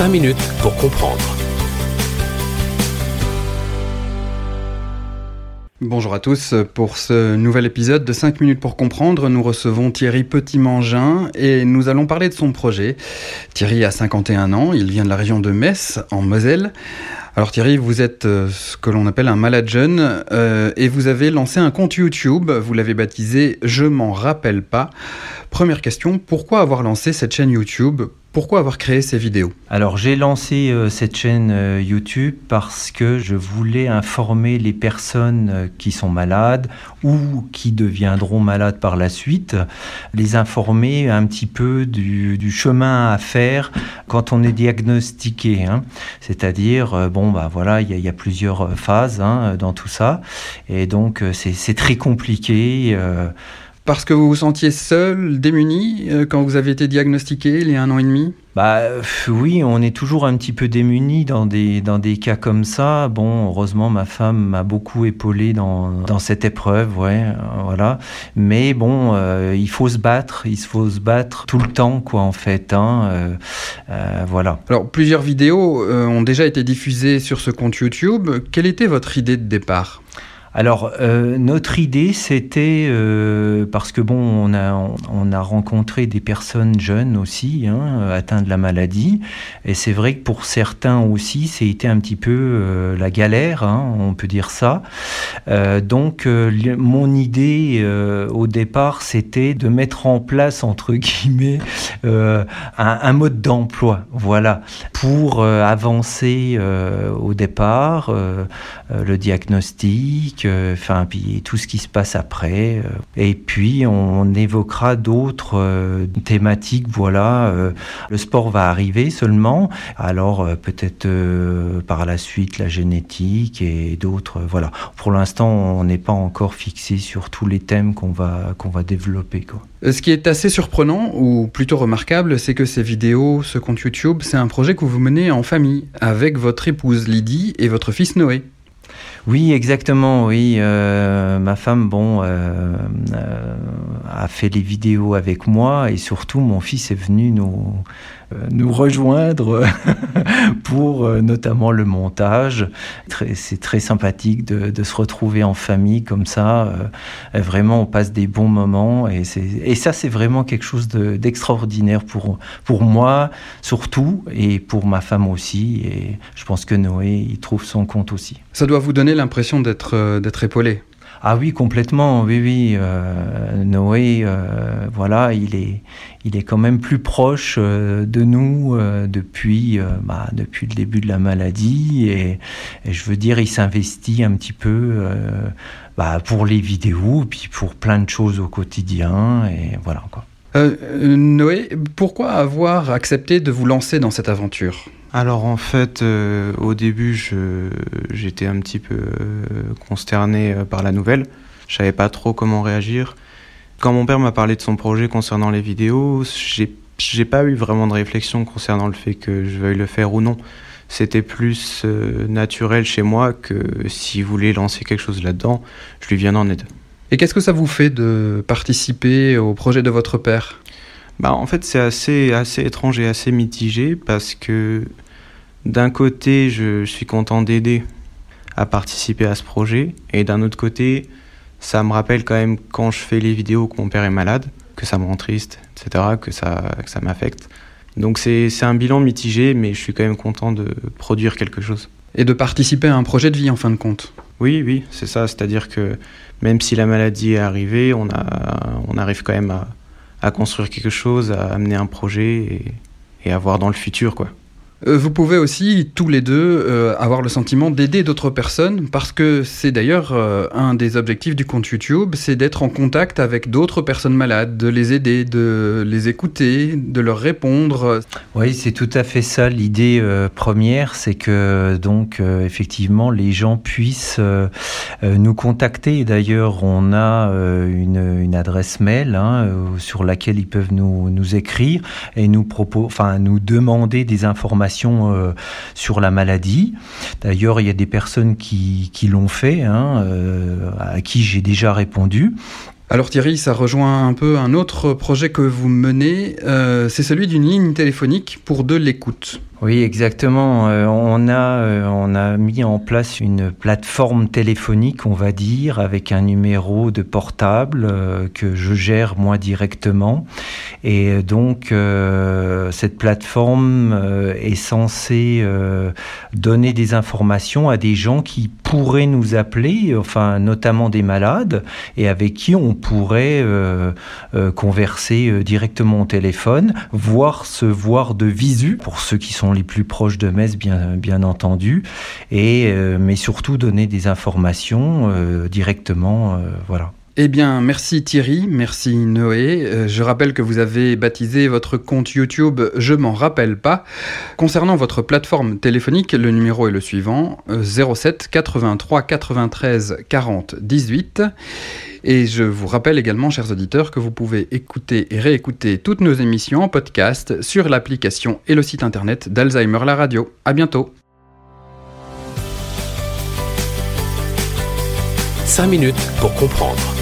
5 minutes pour comprendre. Bonjour à tous, pour ce nouvel épisode de 5 minutes pour comprendre, nous recevons Thierry Petit-Mangin et nous allons parler de son projet. Thierry a 51 ans, il vient de la région de Metz, en Moselle. Alors Thierry, vous êtes euh, ce que l'on appelle un malade jeune euh, et vous avez lancé un compte YouTube, vous l'avez baptisé Je m'en rappelle pas. Première question, pourquoi avoir lancé cette chaîne YouTube? Pourquoi avoir créé ces vidéos? Alors j'ai lancé euh, cette chaîne euh, YouTube parce que je voulais informer les personnes euh, qui sont malades ou qui deviendront malades par la suite, les informer un petit peu du, chemin à faire quand on est diagnostiqué. Hein. C'est-à-dire, bon, bah voilà, il y, a plusieurs phases hein, dans tout ça, et donc c'est très compliqué. Parce que vous vous sentiez seul, démuni, euh, quand vous avez été diagnostiqué il y a un an et demi bah oui, on est toujours un petit peu démuni dans des, dans des cas comme ça. Bon, heureusement, ma femme m'a beaucoup épaulé dans, dans cette épreuve, ouais, euh, voilà. Mais bon, euh, il faut se battre, il faut se battre tout le temps, quoi, en fait, hein, voilà. Alors, plusieurs vidéos ont déjà été diffusées sur ce compte YouTube. Quelle était votre idée de départ? Alors, euh, notre idée, c'était, euh, parce que bon, on a, on a rencontré des personnes jeunes aussi, hein, atteintes de la maladie, et c'est vrai que pour certains aussi, c'était un petit peu euh, la galère, hein, on peut dire ça. donc, mon idée au départ, c'était de mettre en place, entre guillemets, un, un, mode d'emploi, voilà, pour avancer au départ, le diagnostic, enfin, puis tout ce qui se passe après. Euh. Et puis, on, évoquera d'autres euh, thématiques. Voilà, euh, le sport va arriver seulement. Alors, peut-être par la suite, la génétique et d'autres. Voilà. Pour l'instant, on n'est pas encore fixé sur tous les thèmes qu'on va, va développer. Quoi. Ce qui est assez surprenant, ou plutôt remarquable, c'est que ces vidéos, ce compte YouTube, c'est un projet que vous menez en famille, avec votre épouse Lydie et votre fils Noé. Oui, exactement. Oui, euh, ma femme, bon, euh, euh, a fait les vidéos avec moi et surtout mon fils est venu nous nous rejoindre pour euh, notamment le montage. C'est très sympathique de, se retrouver en famille comme ça. Euh, vraiment, on passe des bons moments et, ça, c'est vraiment quelque chose d'extraordinaire pour, pour moi, surtout, et pour ma femme aussi. Et je pense que Noé, il trouve son compte aussi. Ça doit vous donner l'impression d'être épaulé ah oui, complètement, oui, oui. Euh, Noé, euh, voilà, il est, il est quand même plus proche euh, de nous depuis, bah, depuis le début de la maladie. Et, je veux dire, il s'investit un petit peu bah, pour les vidéos, puis pour plein de choses au quotidien. Et voilà, quoi. Noé, pourquoi avoir accepté de vous lancer dans cette aventure? Alors en fait, euh, au début, j'étais un petit peu euh, consterné euh, par la nouvelle. Je savais pas trop comment réagir. Quand mon père m'a parlé de son projet concernant les vidéos, j'ai pas eu vraiment de réflexion concernant le fait que je veuille le faire ou non. C'était plus naturel chez moi que s'il voulait lancer quelque chose là-dedans, je lui viens en aide. Et qu'est-ce que ça vous fait de participer au projet de votre père? Bah, En fait, c'est assez, assez étrange et assez mitigé parce que d'un côté, je, suis content d'aider à participer à ce projet et d'un autre côté, ça me rappelle quand même quand je fais les vidéos que mon père est malade, que ça me rend triste, etc., que ça, que ça m'affecte. Donc c'est un bilan mitigé, mais je suis quand même content de produire quelque chose. Et de participer à un projet de vie en fin de compte. Oui, oui, c'est ça. C'est-à-dire que même si la maladie est arrivée, on, a, on arrive quand même à, à construire quelque chose, à amener un projet et, à voir dans le futur, quoi. Euh, vous pouvez aussi tous les deux euh, avoir le sentiment d'aider d'autres personnes parce que c'est d'ailleurs euh, un des objectifs du compte YouTube, c'est d'être en contact avec d'autres personnes malades, de les aider, de les écouter, de leur répondre. Oui, c'est tout à fait ça l'idée première, c'est que donc effectivement les gens puissent nous contacter. D'ailleurs, on a une, adresse mail hein, sur laquelle ils peuvent nous, écrire et nous nous demander des informations euh, sur la maladie. D'ailleurs, il y a des personnes qui, l'ont fait, hein, euh, à qui j'ai déjà répondu. Alors Thierry, ça rejoint un peu un autre projet que vous menez, euh, c'est celui d'une ligne téléphonique pour de l'écoute. Oui, exactement. Euh, on, a, euh, on a mis en place une plateforme téléphonique, on va dire, avec un numéro de portable euh, que je gère moi directement. Et donc, cette plateforme est censée donner des informations à des gens qui pourraient nous appeler, enfin, notamment des malades, et avec qui on pourrait converser directement au téléphone, voire se voir de visu pour ceux qui sont les plus proches de Metz, bien, bien entendu, et, euh, mais surtout donner des informations euh, directement. Euh, voilà. Eh bien, merci Thierry, merci Noé. je rappelle que vous avez baptisé votre compte YouTube Je m'en rappelle pas. Concernant votre plateforme téléphonique, le numéro est le suivant 07 83 93 40 18. Et je vous rappelle également, chers auditeurs, que vous pouvez écouter et réécouter toutes nos émissions en podcast sur l'application et le site internet d'Alzheimer la radio. À bientôt. 5 minutes pour comprendre.